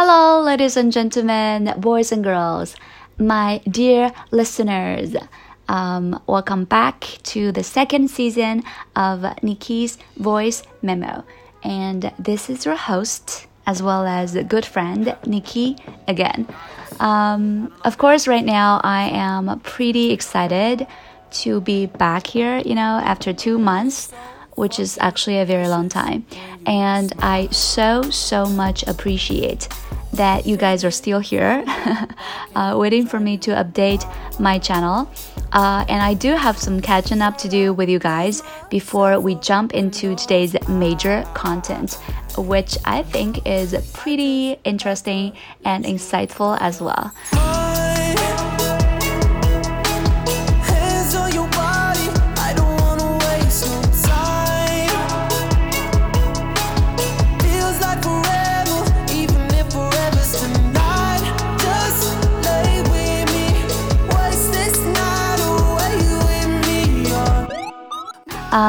Hello, ladies and gentlemen, boys and girls, my dear listeners. Um, welcome back to the second season of Nikki's Voice Memo. And this is your host, as well as good friend, Nikki, again. Um, of course, right now I am pretty excited to be back here, you know, after two months which is actually a very long time. And I so, so much appreciate that you guys are still here, uh, waiting for me to update my channel. Uh, and I do have some catching up to do with you guys before we jump into today's major content, which I think is pretty interesting and insightful as well.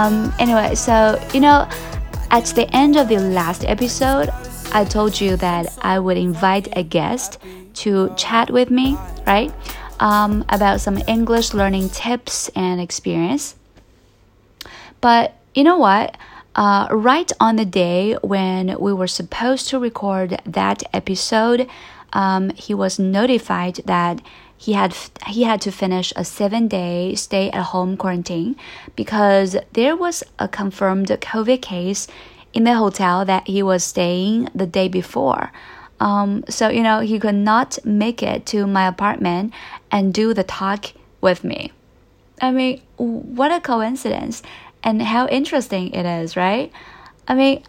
Um, anyway, so you know, at the end of the last episode, I told you that I would invite a guest to chat with me, right? Um, about some English learning tips and experience. But you know what? Uh, right on the day when we were supposed to record that episode, um, he was notified that he had he had to finish a seven day stay at home quarantine because there was a confirmed COVID case in the hotel that he was staying the day before. Um, so you know he could not make it to my apartment and do the talk with me. I mean, what a coincidence, and how interesting it is, right? I mean,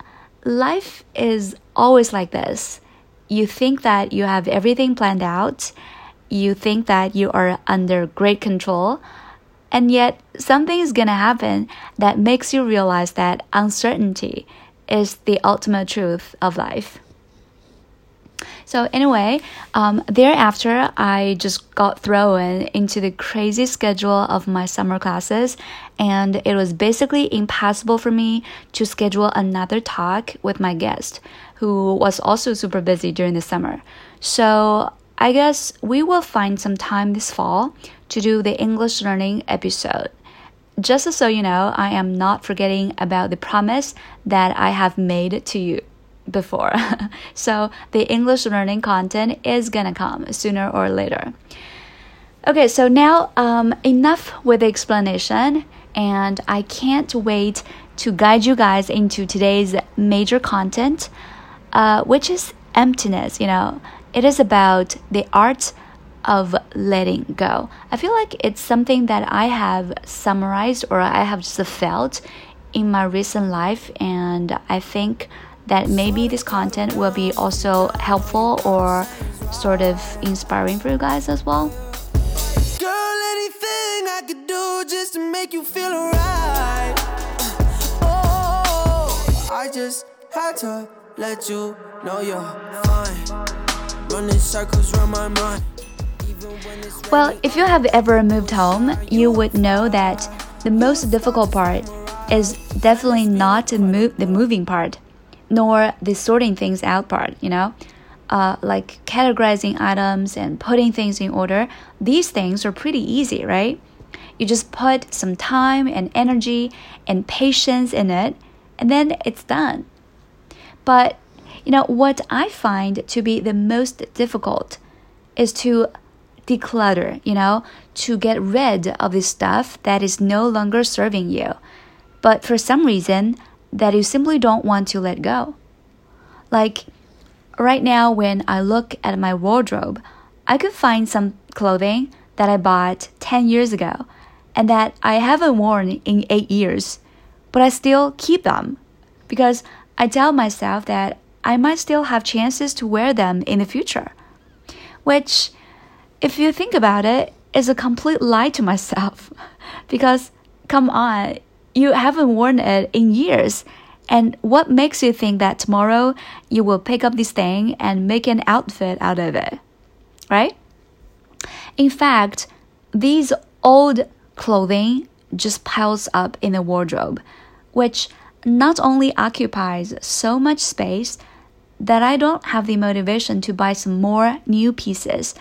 life is always like this. You think that you have everything planned out you think that you are under great control, and yet something is gonna happen that makes you realize that uncertainty is the ultimate truth of life. So anyway, um, thereafter, I just got thrown into the crazy schedule of my summer classes, and it was basically impossible for me to schedule another talk with my guest, who was also super busy during the summer. So I guess we will find some time this fall to do the English learning episode. Just so you know, I am not forgetting about the promise that I have made to you before. so the English learning content is gonna come sooner or later. Okay, so now um, enough with the explanation, and I can't wait to guide you guys into today's major content, uh, which is emptiness. You know, it is about the art of letting go. I feel like it's something that I have summarized or I have just felt in my recent life, and I think that maybe this content will be also helpful or sort of inspiring for you guys as well. Girl, Well, if you have ever moved home, you would know that the most difficult part is definitely not the, move, the moving part, nor the sorting things out part, you know? Uh, like categorizing items and putting things in order, these things are pretty easy, right? You just put some time and energy and patience in it, and then it's done. But you know, what I find to be the most difficult is to declutter, you know, to get rid of the stuff that is no longer serving you, but for some reason that you simply don't want to let go. Like right now, when I look at my wardrobe, I could find some clothing that I bought 10 years ago and that I haven't worn in 8 years, but I still keep them because I tell myself that I might still have chances to wear them in the future. Which, if you think about it, is a complete lie to myself. because, come on, you haven't worn it in years. And what makes you think that tomorrow you will pick up this thing and make an outfit out of it? Right? In fact, these old clothing just piles up in the wardrobe, which not only occupies so much space, that I don't have the motivation to buy some more new pieces.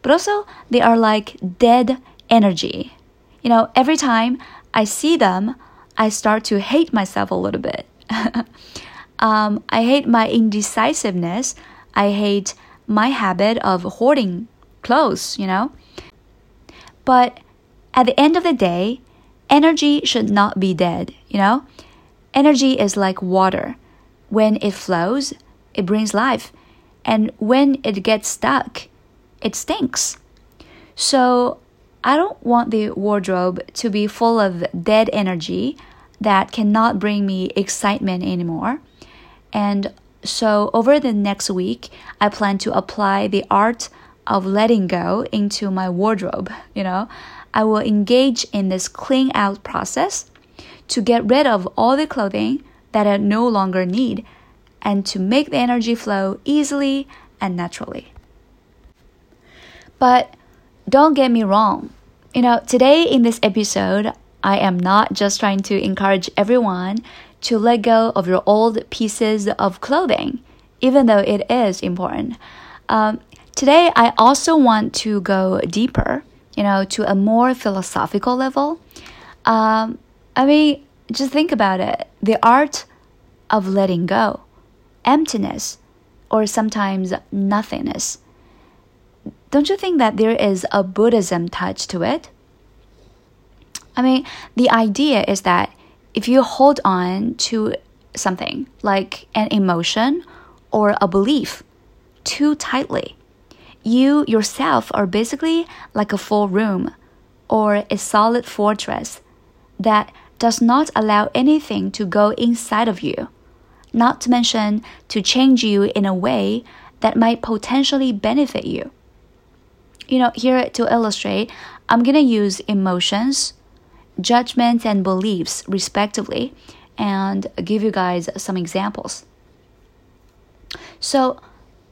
But also, they are like dead energy. You know, every time I see them, I start to hate myself a little bit. um, I hate my indecisiveness. I hate my habit of hoarding clothes, you know. But at the end of the day, energy should not be dead, you know? Energy is like water. When it flows, it brings life. And when it gets stuck, it stinks. So I don't want the wardrobe to be full of dead energy that cannot bring me excitement anymore. And so over the next week, I plan to apply the art of letting go into my wardrobe, you know. I will engage in this clean out process to get rid of all the clothing that I no longer need and to make the energy flow easily and naturally. But don't get me wrong. You know, today in this episode, I am not just trying to encourage everyone to let go of your old pieces of clothing, even though it is important. Um, today, I also want to go deeper, you know, to a more philosophical level. Um, I mean, just think about it the art of letting go, emptiness, or sometimes nothingness. Don't you think that there is a Buddhism touch to it? I mean, the idea is that if you hold on to something like an emotion or a belief too tightly, you yourself are basically like a full room or a solid fortress that does not allow anything to go inside of you, not to mention to change you in a way that might potentially benefit you you know, here to illustrate, I'm going to use emotions, judgments, and beliefs, respectively, and give you guys some examples. So,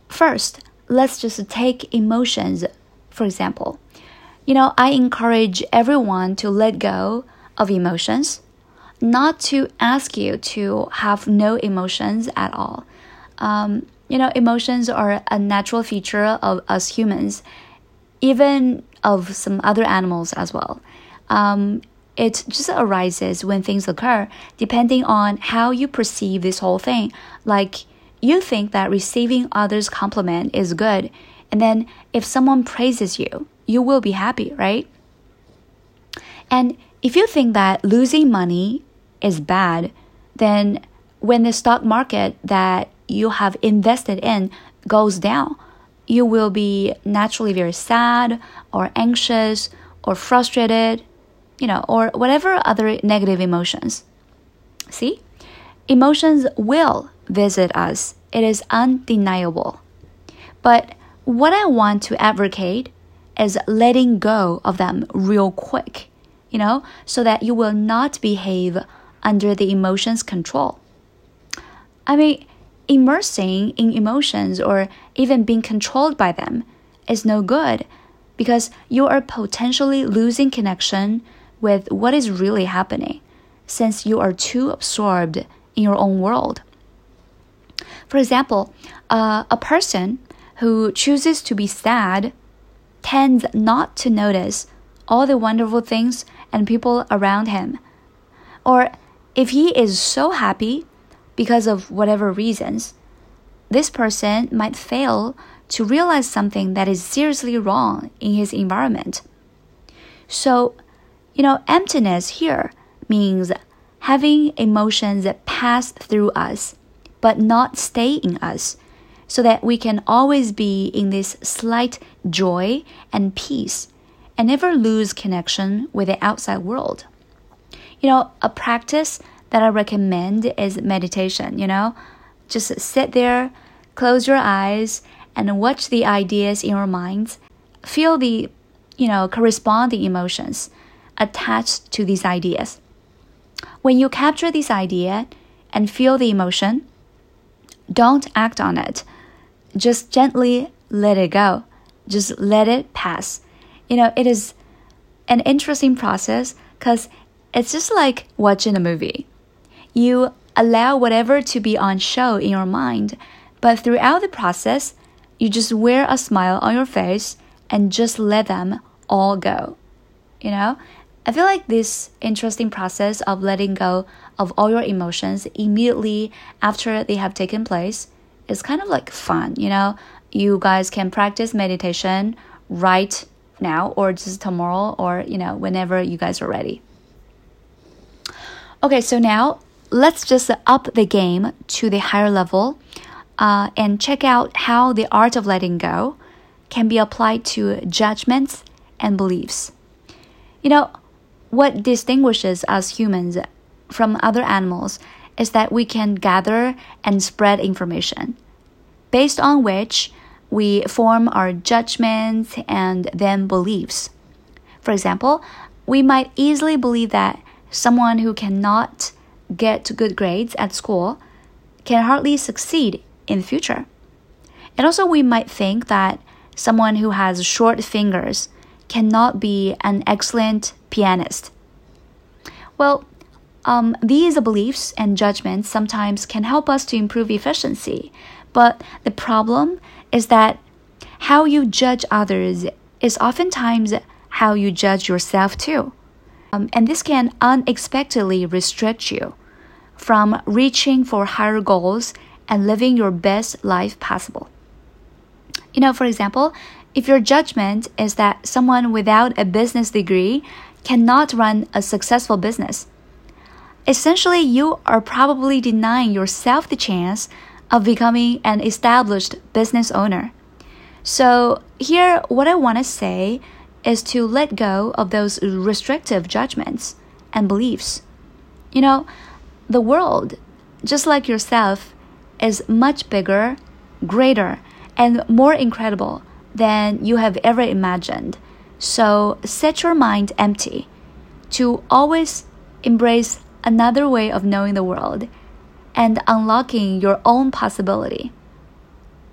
first, let's just take emotions, for example. You know, I encourage everyone to let go of emotions, not to ask you to have no emotions at all. Um, you know, emotions are a natural feature of us humans even of some other animals as well. Um, it just arises when things occur, depending on how you perceive this whole thing. Like, you think that receiving others' compliment is good, and then if someone praises you, you will be happy, right? And if you think that losing money is bad, then when the stock market that you have invested in goes down, you will be naturally very sad or anxious or frustrated, you know, or whatever other negative emotions. See? Emotions will visit us, it is undeniable. But what I want to advocate is letting go of them real quick, you know, so that you will not behave under the emotions' control. I mean, immersing in emotions or even being controlled by them is no good because you are potentially losing connection with what is really happening since you are too absorbed in your own world. For example, uh, a person who chooses to be sad tends not to notice all the wonderful things and people around him. Or if he is so happy, because of whatever reasons, this person might fail to realize something that is seriously wrong in his environment. So, you know, emptiness here means having emotions that pass through us, but not stay in us, so that we can always be in this slight joy and peace and never lose connection with the outside world. You know, a practice that I recommend is meditation, you know? Just sit there, close your eyes, and watch the ideas in your mind. Feel the, you know, corresponding emotions attached to these ideas. When you capture this idea and feel the emotion, don't act on it. Just gently let it go. Just let it pass. You know, it is an interesting process because it's just like watching a movie you allow whatever to be on show in your mind, But throughout the process, you just wear a smile on your face and just let them all go. You know? I feel like this interesting process of letting go of all your emotions immediately after they have taken place is kind of like fun, you know? You guys can practice meditation right now or just tomorrow or, you know, whenever you guys are ready. Okay, so now let's just up the game to the higher level uh, and check out how the art of letting go can be applied to judgments and beliefs. You know, what distinguishes us humans from other animals is that we can gather and spread information, based on which we form our judgments and then beliefs. For example, we might easily believe that someone who cannot get good grades at school can hardly succeed in the future. And also, we might think that someone who has short fingers cannot be an excellent pianist. Well, um, these beliefs and judgments sometimes can help us to improve efficiency, but the problem is that how you judge others is oftentimes how you judge yourself too. Um, and this can unexpectedly restrict you from reaching for higher goals and living your best life possible. You know, for example, if your judgment is that someone without a business degree cannot run a successful business, essentially you are probably denying yourself the chance of becoming an established business owner. So, here, what I want to say is to let go of those restrictive judgments and beliefs. You know, the world, just like yourself, is much bigger, greater, and more incredible than you have ever imagined. So set your mind empty to always embrace another way of knowing the world and unlocking your own possibility.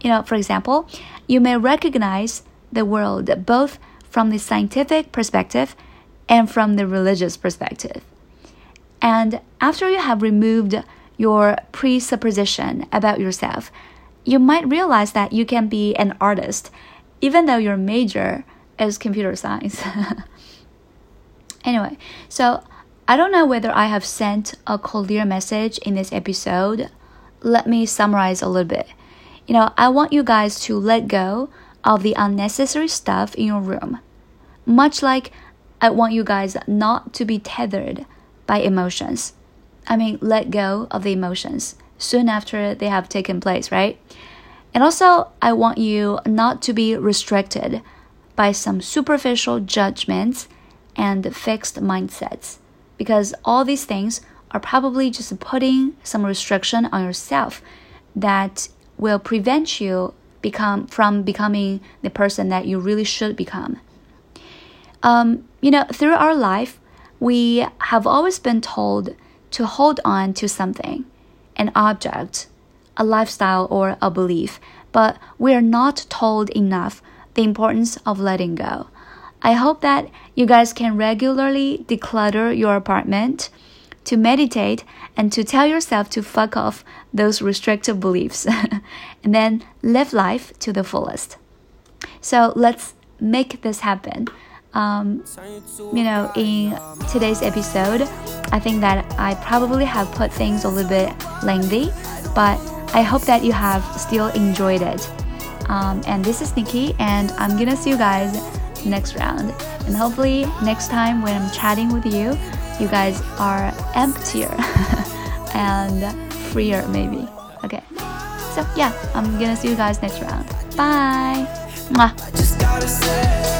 You know, for example, you may recognize the world both from the scientific perspective and from the religious perspective. And after you have removed your presupposition about yourself, you might realize that you can be an artist, even though your major is computer science. anyway, so I don't know whether I have sent a clear message in this episode. Let me summarize a little bit. You know, I want you guys to let go of the unnecessary stuff in your room. Much like I want you guys not to be tethered by emotions. I mean, let go of the emotions soon after they have taken place, right? And also, I want you not to be restricted by some superficial judgments and fixed mindsets, because all these things are probably just putting some restriction on yourself that will prevent you become from becoming the person that you really should become. Um, you know, through our life, we have always been told to hold on to something, an object, a lifestyle, or a belief, but we are not told enough the importance of letting go. I hope that you guys can regularly declutter your apartment, to meditate, and to tell yourself to fuck off those restrictive beliefs, and then live life to the fullest. So let's make this happen um, you know, in today's episode, I think that I probably have put things a little bit lengthy, but I hope that you have still enjoyed it. Um, and this is Nikki, and I'm gonna see you guys next round. And hopefully, next time when I'm chatting with you, you guys are emptier and freer, maybe. Okay. So, yeah, I'm gonna see you guys next round. Bye. Mwah.